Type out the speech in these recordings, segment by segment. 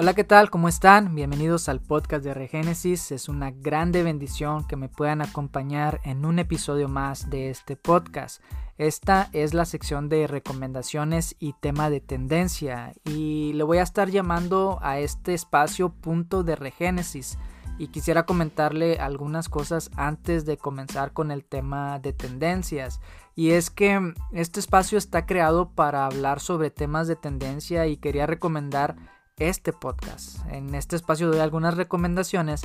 Hola, ¿qué tal? ¿Cómo están? Bienvenidos al podcast de Regénesis. Es una grande bendición que me puedan acompañar en un episodio más de este podcast. Esta es la sección de recomendaciones y tema de tendencia y le voy a estar llamando a este espacio punto de Regénesis y quisiera comentarle algunas cosas antes de comenzar con el tema de tendencias. Y es que este espacio está creado para hablar sobre temas de tendencia y quería recomendar este podcast. En este espacio doy algunas recomendaciones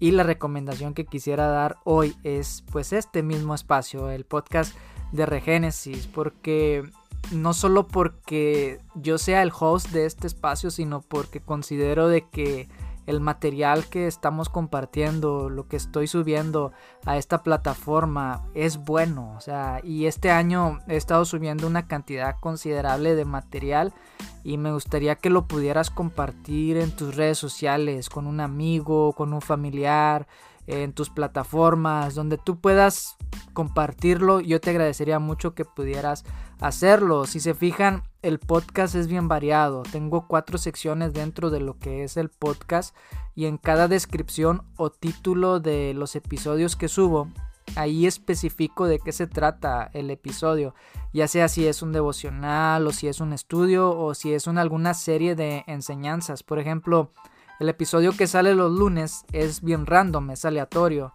y la recomendación que quisiera dar hoy es pues este mismo espacio, el podcast de Regénesis, porque no solo porque yo sea el host de este espacio, sino porque considero de que el material que estamos compartiendo, lo que estoy subiendo a esta plataforma es bueno. O sea, y este año he estado subiendo una cantidad considerable de material y me gustaría que lo pudieras compartir en tus redes sociales, con un amigo, con un familiar, en tus plataformas, donde tú puedas compartirlo. Yo te agradecería mucho que pudieras hacerlo. Si se fijan, el podcast es bien variado. Tengo cuatro secciones dentro de lo que es el podcast y en cada descripción o título de los episodios que subo, ahí especifico de qué se trata el episodio, ya sea si es un devocional o si es un estudio o si es una, alguna serie de enseñanzas. Por ejemplo, el episodio que sale los lunes es bien random, es aleatorio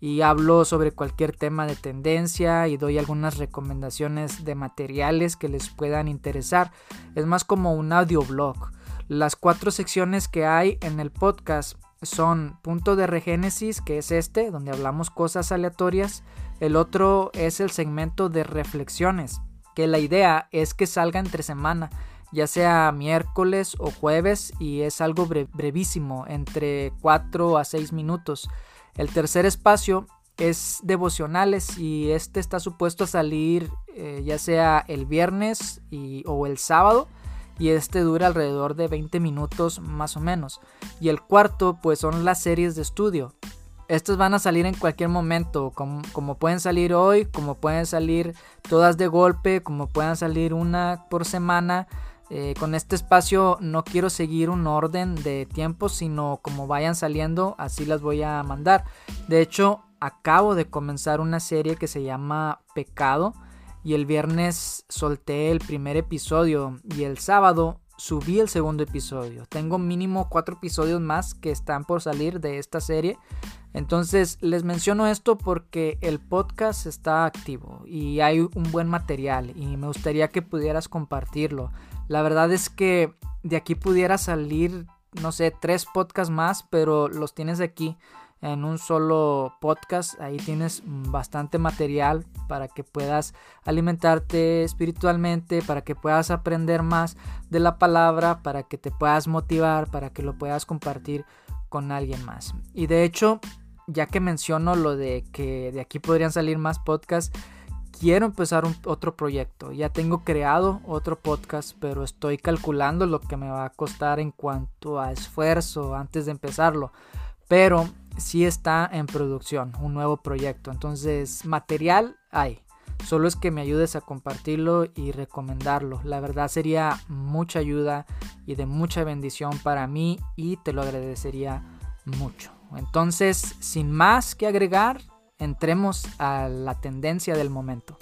y hablo sobre cualquier tema de tendencia y doy algunas recomendaciones de materiales que les puedan interesar. Es más como un audioblog. Las cuatro secciones que hay en el podcast son punto de regénesis, que es este, donde hablamos cosas aleatorias. El otro es el segmento de reflexiones, que la idea es que salga entre semana ya sea miércoles o jueves y es algo brevísimo, entre 4 a 6 minutos. El tercer espacio es devocionales y este está supuesto a salir eh, ya sea el viernes y, o el sábado y este dura alrededor de 20 minutos más o menos. Y el cuarto pues son las series de estudio. Estas van a salir en cualquier momento, como, como, pueden salir hoy, como pueden salir todas de golpe, como puedan salir una por semana. Eh, con este espacio no quiero seguir un orden de tiempo, sino como vayan saliendo, así las voy a mandar. De hecho, acabo de comenzar una serie que se llama Pecado y el viernes solté el primer episodio y el sábado subí el segundo episodio. Tengo mínimo cuatro episodios más que están por salir de esta serie. Entonces les menciono esto porque el podcast está activo y hay un buen material y me gustaría que pudieras compartirlo. La verdad es que de aquí pudiera salir, no sé, tres podcasts más, pero los tienes aquí en un solo podcast. Ahí tienes bastante material para que puedas alimentarte espiritualmente, para que puedas aprender más de la palabra, para que te puedas motivar, para que lo puedas compartir con alguien más. Y de hecho, ya que menciono lo de que de aquí podrían salir más podcasts, quiero empezar un, otro proyecto. Ya tengo creado otro podcast, pero estoy calculando lo que me va a costar en cuanto a esfuerzo antes de empezarlo. Pero sí está en producción un nuevo proyecto. Entonces, material hay. Solo es que me ayudes a compartirlo y recomendarlo. La verdad sería mucha ayuda y de mucha bendición para mí y te lo agradecería mucho. Entonces, sin más que agregar, entremos a la tendencia del momento.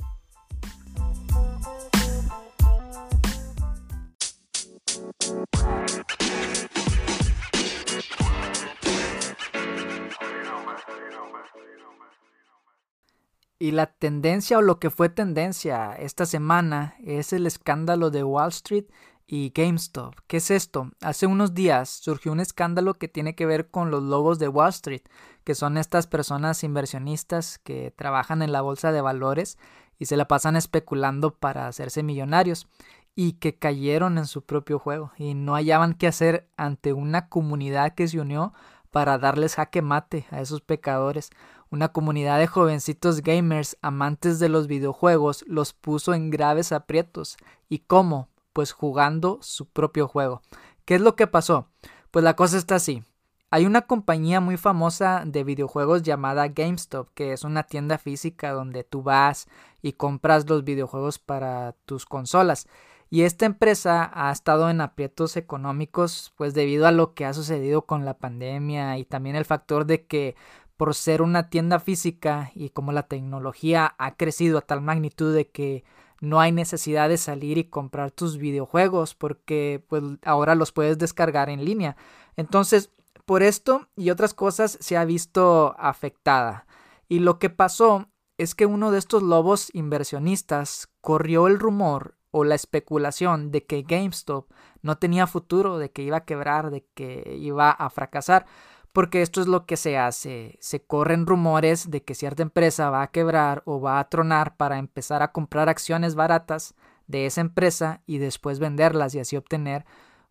Y la tendencia o lo que fue tendencia esta semana es el escándalo de Wall Street y GameStop. ¿Qué es esto? Hace unos días surgió un escándalo que tiene que ver con los lobos de Wall Street, que son estas personas inversionistas que trabajan en la bolsa de valores y se la pasan especulando para hacerse millonarios y que cayeron en su propio juego y no hallaban qué hacer ante una comunidad que se unió para darles jaque mate a esos pecadores. Una comunidad de jovencitos gamers amantes de los videojuegos los puso en graves aprietos. ¿Y cómo? Pues jugando su propio juego. ¿Qué es lo que pasó? Pues la cosa está así. Hay una compañía muy famosa de videojuegos llamada GameStop, que es una tienda física donde tú vas y compras los videojuegos para tus consolas. Y esta empresa ha estado en aprietos económicos pues debido a lo que ha sucedido con la pandemia y también el factor de que por ser una tienda física y como la tecnología ha crecido a tal magnitud de que no hay necesidad de salir y comprar tus videojuegos porque pues ahora los puedes descargar en línea. Entonces, por esto y otras cosas se ha visto afectada. Y lo que pasó es que uno de estos lobos inversionistas corrió el rumor o la especulación de que GameStop no tenía futuro, de que iba a quebrar, de que iba a fracasar, porque esto es lo que se hace. Se corren rumores de que cierta empresa va a quebrar o va a tronar para empezar a comprar acciones baratas de esa empresa y después venderlas y así obtener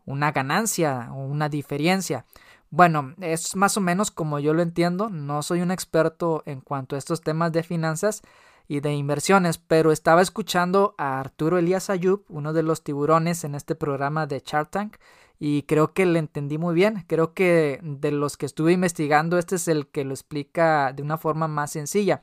una ganancia o una diferencia. Bueno, es más o menos como yo lo entiendo. No soy un experto en cuanto a estos temas de finanzas y de inversiones, pero estaba escuchando a Arturo Elías Ayub, uno de los tiburones en este programa de Shark Tank, y creo que le entendí muy bien. Creo que de los que estuve investigando, este es el que lo explica de una forma más sencilla.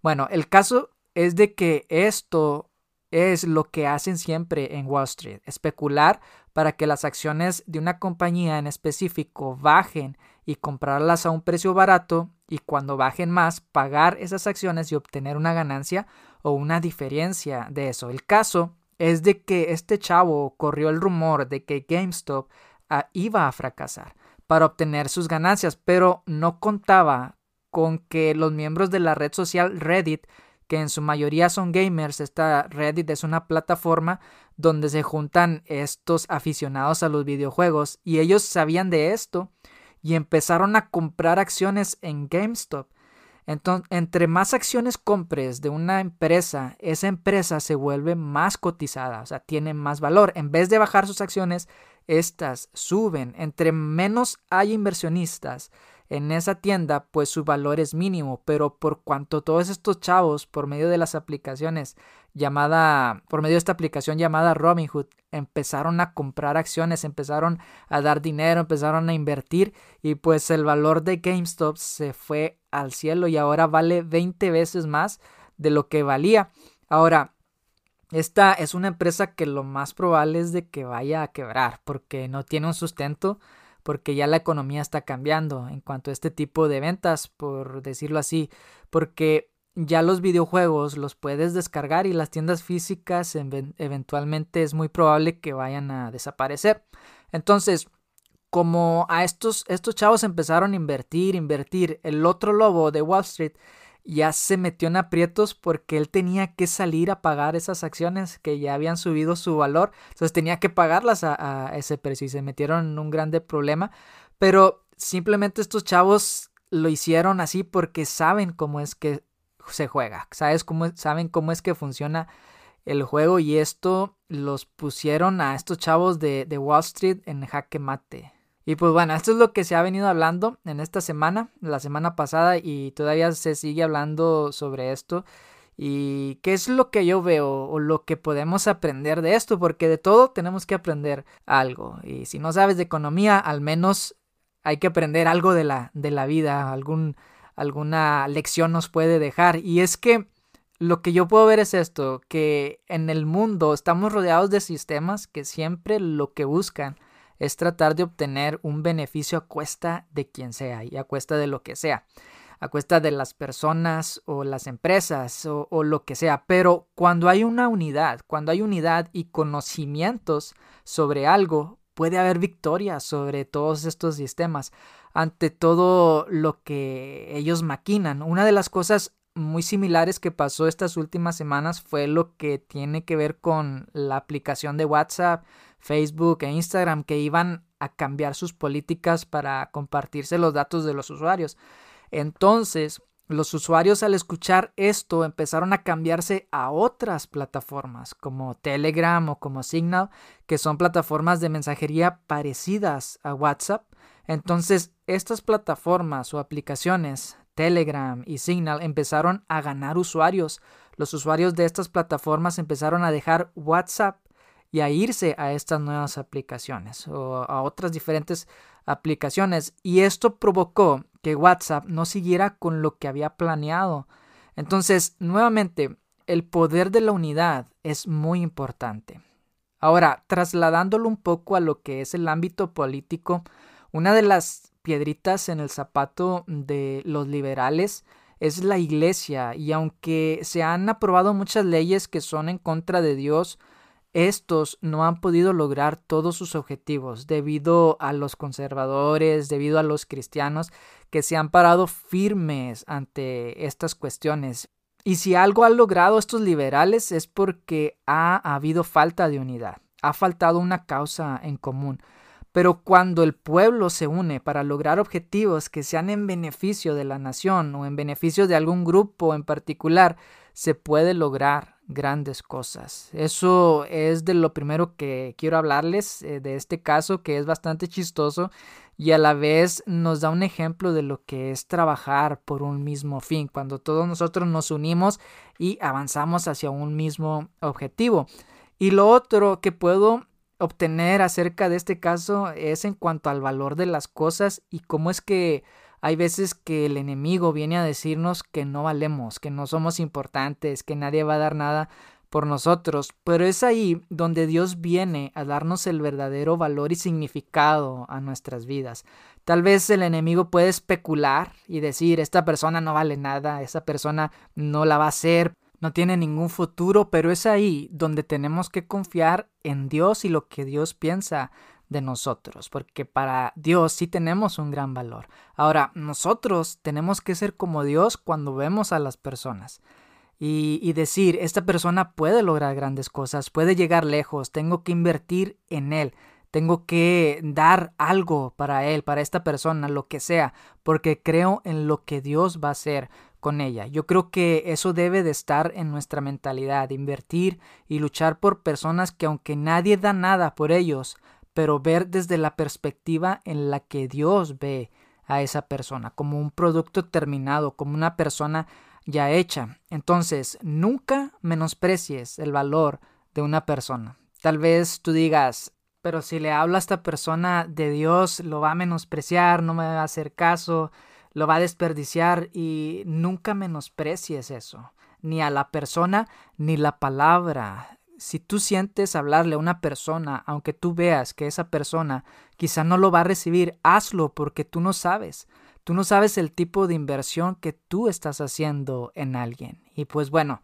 Bueno, el caso es de que esto es lo que hacen siempre en Wall Street, especular para que las acciones de una compañía en específico bajen y comprarlas a un precio barato y cuando bajen más pagar esas acciones y obtener una ganancia o una diferencia de eso. El caso es de que este chavo corrió el rumor de que GameStop ah, iba a fracasar para obtener sus ganancias, pero no contaba con que los miembros de la red social Reddit, que en su mayoría son gamers, esta Reddit es una plataforma donde se juntan estos aficionados a los videojuegos y ellos sabían de esto y empezaron a comprar acciones en GameStop entonces, entre más acciones compres de una empresa, esa empresa se vuelve más cotizada, o sea, tiene más valor. En vez de bajar sus acciones, estas suben. Entre menos hay inversionistas en esa tienda, pues su valor es mínimo. Pero por cuanto todos estos chavos, por medio de las aplicaciones llamada, por medio de esta aplicación llamada Robinhood, empezaron a comprar acciones, empezaron a dar dinero, empezaron a invertir y pues el valor de GameStop se fue al cielo y ahora vale 20 veces más de lo que valía. Ahora, esta es una empresa que lo más probable es de que vaya a quebrar porque no tiene un sustento, porque ya la economía está cambiando en cuanto a este tipo de ventas, por decirlo así, porque ya los videojuegos los puedes descargar y las tiendas físicas eventualmente es muy probable que vayan a desaparecer. Entonces, como a estos, estos chavos empezaron a invertir, invertir, el otro lobo de Wall Street ya se metió en aprietos porque él tenía que salir a pagar esas acciones que ya habían subido su valor. Entonces tenía que pagarlas a, a ese precio y se metieron en un grande problema. Pero simplemente estos chavos lo hicieron así porque saben cómo es que se juega. ¿Sabes cómo, saben cómo es que funciona el juego y esto los pusieron a estos chavos de, de Wall Street en jaque mate. Y pues bueno, esto es lo que se ha venido hablando en esta semana, la semana pasada y todavía se sigue hablando sobre esto. ¿Y qué es lo que yo veo o lo que podemos aprender de esto? Porque de todo tenemos que aprender algo. Y si no sabes de economía, al menos hay que aprender algo de la, de la vida, algún, alguna lección nos puede dejar. Y es que lo que yo puedo ver es esto, que en el mundo estamos rodeados de sistemas que siempre lo que buscan es tratar de obtener un beneficio a cuesta de quien sea y a cuesta de lo que sea, a cuesta de las personas o las empresas o, lo que sea. Pero cuando hay una unidad, cuando hay unidad y conocimientos sobre algo, puede haber victoria sobre todos estos sistemas ante todo lo que ellos maquinan. Una de las cosas muy similares que pasó estas últimas semanas fue lo que tiene que ver con la aplicación de WhatsApp, Facebook e Instagram que iban a cambiar sus políticas para compartirse los datos de los usuarios. Entonces, los usuarios al escuchar esto empezaron a cambiarse a otras plataformas como Telegram o como Signal, que son plataformas de mensajería parecidas a WhatsApp. Entonces, estas plataformas o aplicaciones, Telegram y Signal, empezaron a ganar usuarios. Los usuarios de estas plataformas empezaron a dejar WhatsApp y a irse a estas nuevas aplicaciones o a otras diferentes aplicaciones y esto provocó que WhatsApp no siguiera con lo que había planeado. Entonces, nuevamente, el poder de la unidad es muy importante. Ahora, trasladándolo un poco a lo que es el ámbito político, una de las piedritas en el zapato de los liberales es la iglesia y aunque se han aprobado muchas leyes que son en contra de Dios, estos no han podido lograr todos sus objetivos debido a los conservadores, debido a los cristianos que se han parado firmes ante estas cuestiones. Y si algo han logrado estos liberales es porque ha habido falta de unidad, ha faltado una causa en común. Pero cuando el pueblo se une para lograr objetivos que sean en beneficio de la nación o en beneficio de algún grupo en particular, se puede lograr grandes cosas. Eso es de lo primero que quiero hablarles eh, de este caso que es bastante chistoso y a la vez nos da un ejemplo de lo que es trabajar por un mismo fin, cuando todos nosotros nos unimos y avanzamos hacia un mismo objetivo. Y lo otro que puedo obtener acerca de este caso es en cuanto al valor de las cosas y cómo es que hay veces que el enemigo viene a decirnos que no valemos, que no somos importantes, que nadie va a dar nada por nosotros, pero es ahí donde Dios viene a darnos el verdadero valor y significado a nuestras vidas. Tal vez el enemigo puede especular y decir, esta persona no vale nada, esa persona no la va a hacer, no tiene ningún futuro, pero es ahí donde tenemos que confiar en Dios y lo que Dios piensa de nosotros, porque para Dios sí tenemos un gran valor. Ahora, nosotros tenemos que ser como Dios cuando vemos a las personas. Y, y, decir, esta persona puede lograr grandes cosas, puede llegar lejos, tengo que invertir en él, tengo que dar algo para él, para esta persona, lo que sea, porque creo en lo que Dios va a hacer con ella. Yo creo que eso debe de estar en nuestra mentalidad, invertir y luchar por personas que aunque nadie da nada por ellos, pero ver desde la perspectiva en la que Dios ve a esa persona, como un producto terminado, como una persona ya hecha. Entonces, nunca menosprecies el valor de una persona. Tal vez tú digas, pero si le hablo a esta persona de Dios, lo va a menospreciar, no me va a hacer caso, lo va a desperdiciar y nunca menosprecies eso, ni a la persona ni la palabra si tú sientes hablarle a una persona, aunque tú veas que esa persona quizá no lo va a recibir, hazlo porque tú no sabes. Tú no sabes el tipo de inversión que tú estás haciendo en alguien. Y pues bueno,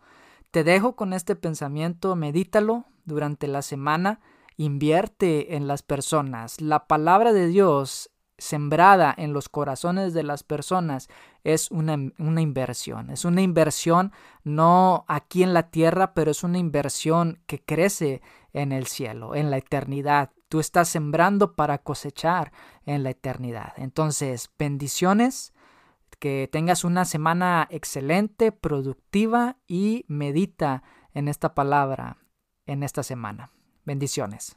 te dejo con este pensamiento, medítalo durante la semana, invierte en las personas. La palabra de Dios sembrada en los corazones de las personas es una, una, inversión. Es una inversión no aquí en la tierra, pero es una inversión que crece en el cielo, en la eternidad. Tú estás sembrando para cosechar en la eternidad. Entonces, bendiciones, que tengas una semana excelente, productiva y medita en esta palabra en esta semana. Bendiciones.